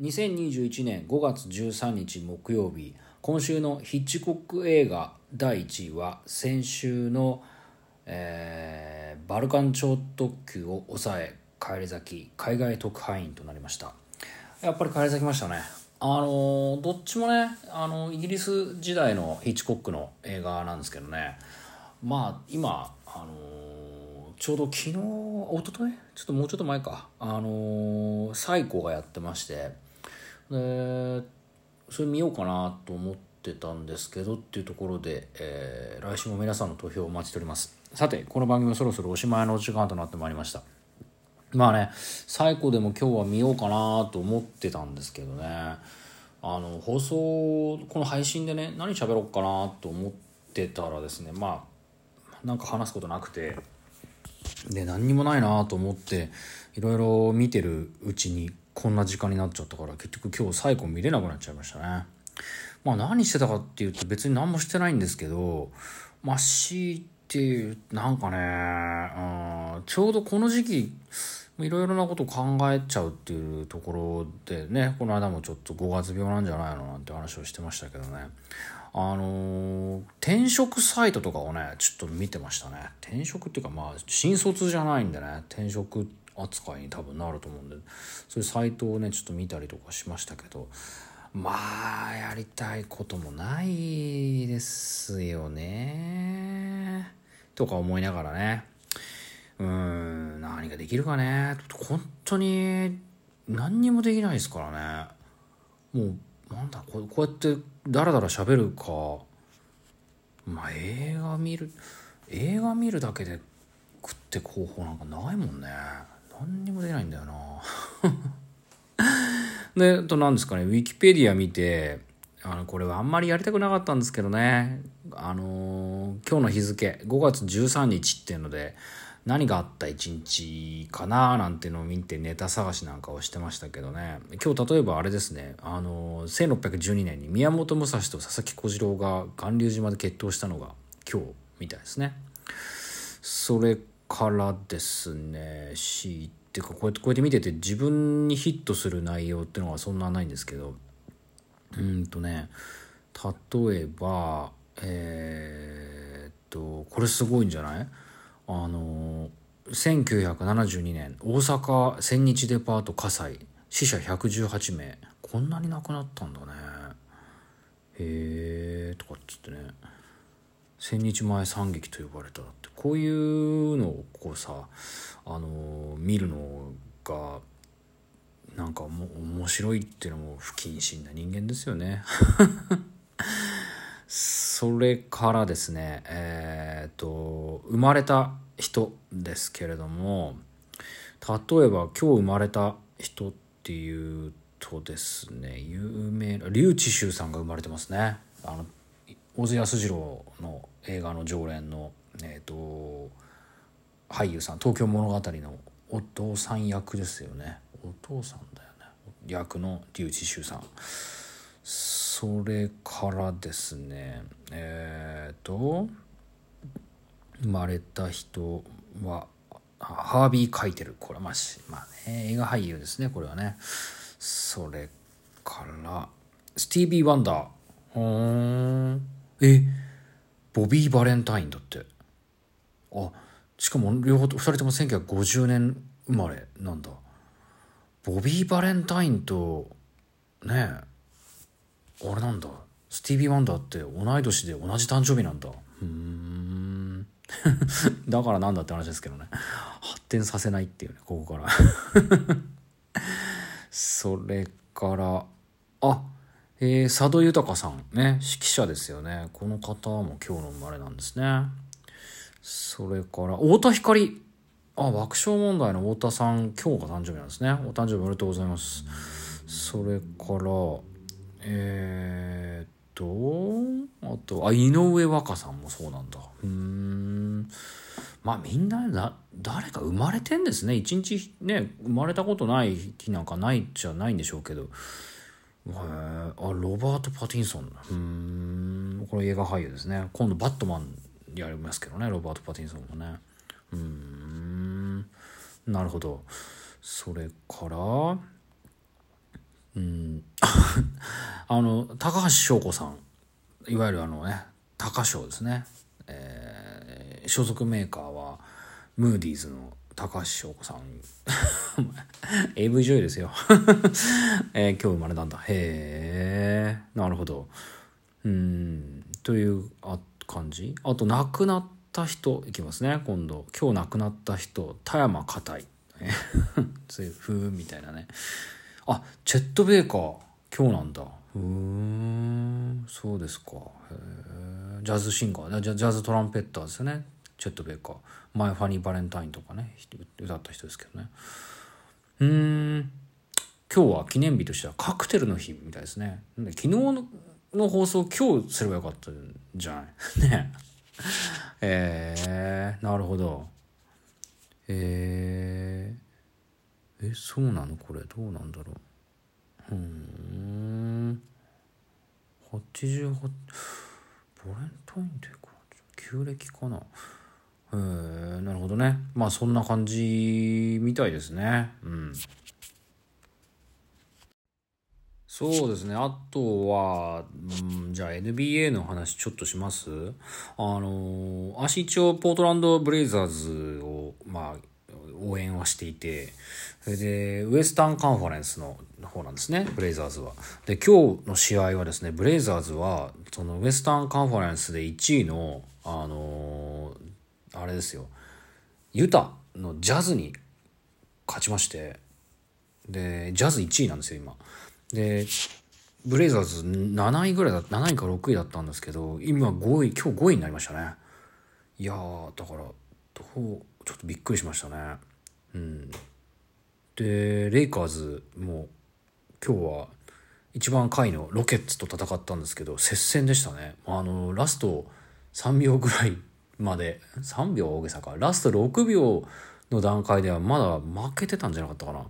2021年5月13日木曜日今週のヒッチコック映画第1位は先週の、えーバルカン超特急を抑え返り咲き海外特派員となりました。やっぱり返り咲きましたね。あのどっちもねあのイギリス時代のヒッチコックの映画なんですけどね。まあ今あのちょうど昨日一昨日？ちょっともうちょっと前か。あのーサイコがやってましてでそれ見ようかなと思ってたんですけどっていうところで、えー来週も皆さんの投票をお待ちしております。さてこの番組はそろそろおしまいのお時間となってまいりました。まあね最後でも今日は見ようかなと思ってたんですけどね。あの放送この配信でね何喋ろうかなと思ってたらですねまあなんか話すことなくてで何にもないなと思っていろいろ見てるうちにこんな時間になっちゃったから結局今日最後見れなくなっちゃいましたね。まあ何してたかっていうと別に何もしてないんですけどまあ強いて言うなんかね、うん、ちょうどこの時期いろいろなこと考えちゃうっていうところでねこの間もちょっと5月病なんじゃないのなんて話をしてましたけどね。あのー転職サイトとかをねちょっと見てましたね。転職っていうかまあ新卒じゃないんでね転職扱いに多分なると思うんでそういうサイトをねちょっと見たりとかしましたけどまあやりたいこともないですよね。とか思いながらね。うん何ができるかね。本当に何にもできないですからね。もうなんだこうこうやってダラダラ喋るか。まあ映画見る映画見るだけで食って方法なんかないもんね。何にもできないんだよな。で あと何ですかね。ウィキペディア見てあのこれはあんまりやりたくなかったんですけどね。あのー今日の日付5月13日っていうので何があった一日かななんていうのを見てネタ探しなんかをしてましたけどね。今日例えばあれですね。あのー1612年に宮本武蔵と佐々木小次郎が巌流島で決闘したのが今日みたいですね。それからですねしっていうかこうやってこうやって見てて自分にヒットする内容っていうのはそんなないんですけどうんとね例えばえーっとこれすごいんじゃない？あの1972年大阪千日デパート火災死者118名こんなに亡くなったんだね。へえとかっつってね。千日前惨劇と呼ばれたってこういうのをこうさあの見るのがなんかも面白いっていうのも不謹慎な人間ですよね。それからですねえっ、と生まれた人ですけれども例えば今日生まれた人っていうとですね有名な笠智秀さんが生まれてますね。あの小津安二郎の映画の常連の、えー、と俳優さん東京物語のお父さん役ですよね。お父さんだよね。役の笠智秀さん。それからですねえっ、と生まれた人はハービー・カイテル。これはまあまあね映画俳優ですねこれはね。それからスティービー・ワンダー。ほーん。えボビー・バレンタインだって。あしかも両方2人とも1950年生まれなんだ。ボビー・バレンタインとねえあれなんだ。スティービー・ワンダーって同い年で同じ誕生日なんだ。うーん。だからなんだって話ですけどね。発展させないっていうねここから。それからあえー、佐渡豊さんね指揮者ですよね。この方も今日の生まれなんですね。それから太田光。あ爆笑問題の太田さん今日が誕生日なんですね。お誕生日おめでとうございます。それからえー、っとあとあ井上和歌さんもそうなんだ。うん。まあみんなだ誰か生まれてんですね。一日ね生まれたことない日なんかないじゃないんでしょうけど。へあロバート・パティンソン。うん。これ映画俳優ですね。今度バットマンやりますけどねロバート・パティンソンもね。うん。なるほど。それからうー あの高橋翔子さん。いわゆるあのね高翔ですね、えー、所属メーカーはムーディーズの高橋翔子さん。AV 女優ですよ、えー、今日生まれたんだ。へえなるほど。うん。というあ感じ？あと亡くなった人いきますね。今度。今日亡くなった人田山硬い。そういふみたいなね。あチェット・ベイカー。今日なんだ。ふん。そうですか。へえジャズシンガー。ジャジャズトランペッターですよね。チェット・ベイカー。マイ・ファニー・バレンタインとかね歌った人ですけどね。うん。今日は記念日としてはカクテルの日みたいですね。昨日のの放送今日すればよかったんじゃない？ね。えー、なるほど。えー、えそうなの？これ。どうなんだろう。うん。88ボレンタインデーか旧暦かな？えー、なるほどね。まあそんな感じみたいですね。うん。そうですね。あとは、うん、じゃあ NBA の話ちょっとします？あの、私一応ポートランドブレイザーズを、まあ、応援はしていて、それで、ウエスタンカンファレンスの方なんですね、ブレイザーズは。で、今日の試合はですね、ブレイザーズは、そのウエスタンカンファレンスで1位の、あのあれですよ、ユタのジャズに勝ちまして、で、ジャズ1位なんですよ、今。でブレイザーズ7位ぐらいだ7位か6位だったんですけど今5位今日5位になりましたね。いやだからどうちょっとびっくりしましたね。うん。でレイカーズも今日は一番下位のロケッツと戦ったんですけど接戦でしたね。あのラスト3秒ぐらいまで3秒大げさかラスト6秒の段階ではまだ負けてたんじゃなかったかなっ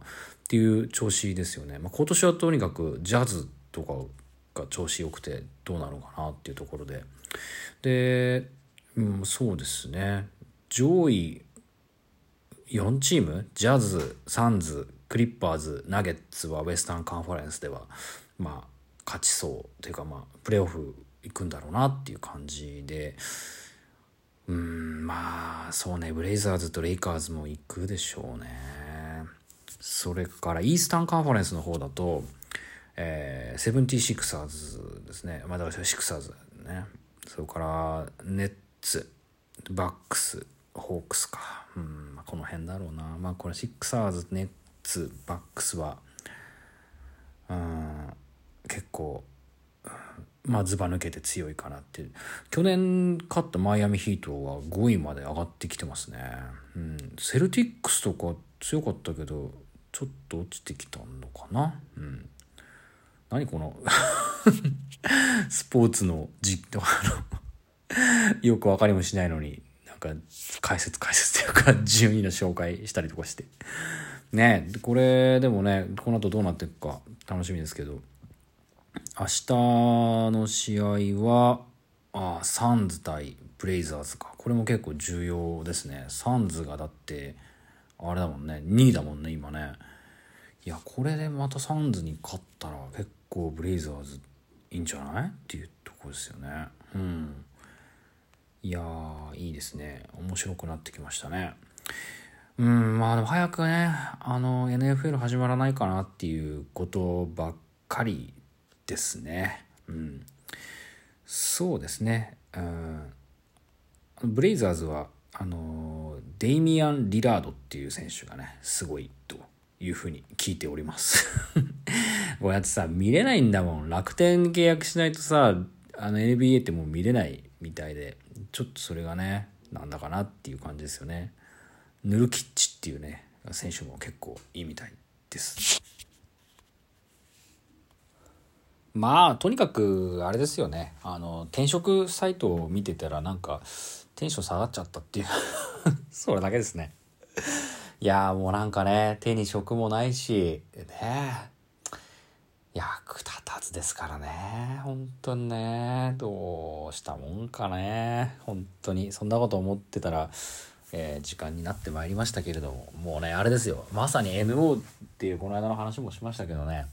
ていう調子ですよね。まあ、今年はとにかくジャズとかが調子良くてどうなのかなっていうところで。で、うん、そうですね。上位4チーム、ジャズ、サンズ、クリッパーズ、ナゲッツはウエスタンカンファレンスでは、まあ、勝ちそうというか、まあ、プレーオフ行くんだろうなっていう感じで、うん、まあ、そうね、ブレイザーズとレイカーズも行くでしょうね。それからイースタンカンファレンスの方だと、えー、セブンティシクサーズですね。まあ、だからシクサーズね。それから、ネッツ、バックス、ホークスか。うん、まあ、この辺だろうな。まあ、これシクサーズ、ネッツ、バックスは、うん、結構、まあ、ずば抜けて強いかなって去年勝ったマイアミヒートは5位まで上がってきてますね、うん、セルティックスとか強かったけどちょっと落ちてきたのかな？うん。何この スポーツの実況よく分かりもしないのになんか解説解説というか順位の紹介したりとかして。ねこれでもねこの後どうなっていくか楽しみですけど。明日の試合はあサンズ対ブレイザーズか。これも結構重要ですね。サンズがだってあれだもんね。2位だもんね今ね。いやこれでまたサンズに勝ったら結構ブレイザーズいいんじゃない？っていうとこですよね。うん。いやいいですね。面白くなってきましたね。うんまあでも早くねあの NFL 始まらないかなっていうことばっかりですね。うん。そうですね。うん。ブレイザーズはあのデイミアン・リラードっていう選手がねすごいというふうに聞いております。こうやってさ見れないんだもん。楽天契約しないとさあの NBA ってもう見れないみたいでちょっとそれがねなんだかなっていう感じですよね。ヌルキッチっていうね選手も結構いいみたいです。まあとにかくあれですよねあの転職サイトを見てたらなんかテンション下がっちゃったっていう それだけですね。いやもうなんかね、手に職もないし、ね役立たずですからね。本当にね。どうしたもんかね。本当に。そんなこと思ってたら、えー、時間になってまいりましたけれども、もうね、あれですよ。まさに NO っていうこの間の話もしましたけどね、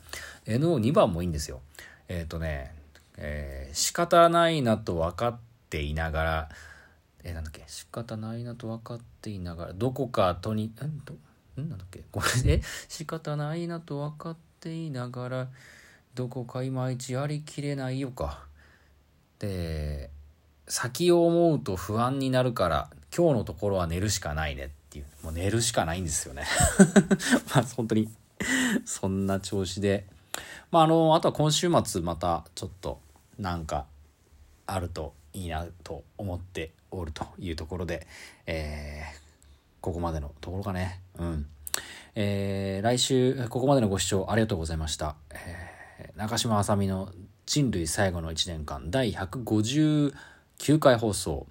NO2 番もいいんですよ。えっ、とね、えー仕方ないなと分かっていながら、えーなんだっけ、仕方ないなと分かっていながら、どこかとに、んどんなんだっけ、これ、え、仕方ないなと分かっていながら、どこかいまいちやりきれないよか。で、先を思うと不安になるから、今日のところは寝るしかないねっていう、もう寝るしかないんですよね。まあ本当に、そんな調子で。まああの、あとは今週末またちょっとなんかあるといいなと思っておるというところで、えーここまでのところかね。うん。えー来週、ここまでのご視聴ありがとうございました。えー中島あさみの人類最後の1年間第159回放送、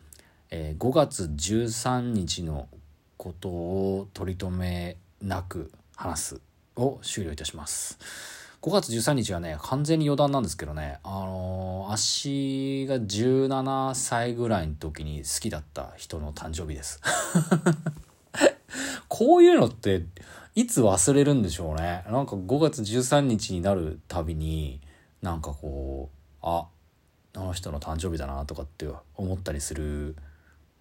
えー5月13日のことを取り留めなく話すを終了いたします。5月13日はね、完全に余談なんですけどね、あのー、足が17歳ぐらいの時に好きだった人の誕生日です。こういうのって、いつ忘れるんでしょうね。なんか5月13日になるたびに、なんかこう、あ、あの人の誕生日だなとかって思ったりする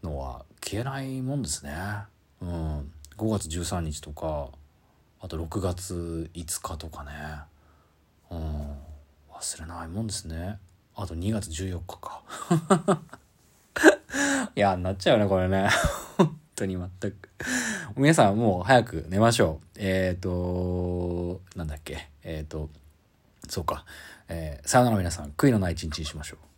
のは消えないもんですね。うん。5月13日とか、あと6月5日とかね。忘れないもんですね。あと2月14日か。いや、なっちゃうね、これね。本当に全く。皆さんもう早く寝ましょう。えっ、と、なんだっけ。えっ、と、そうか。えーさよなら皆さん、悔いのない一日にしましょう。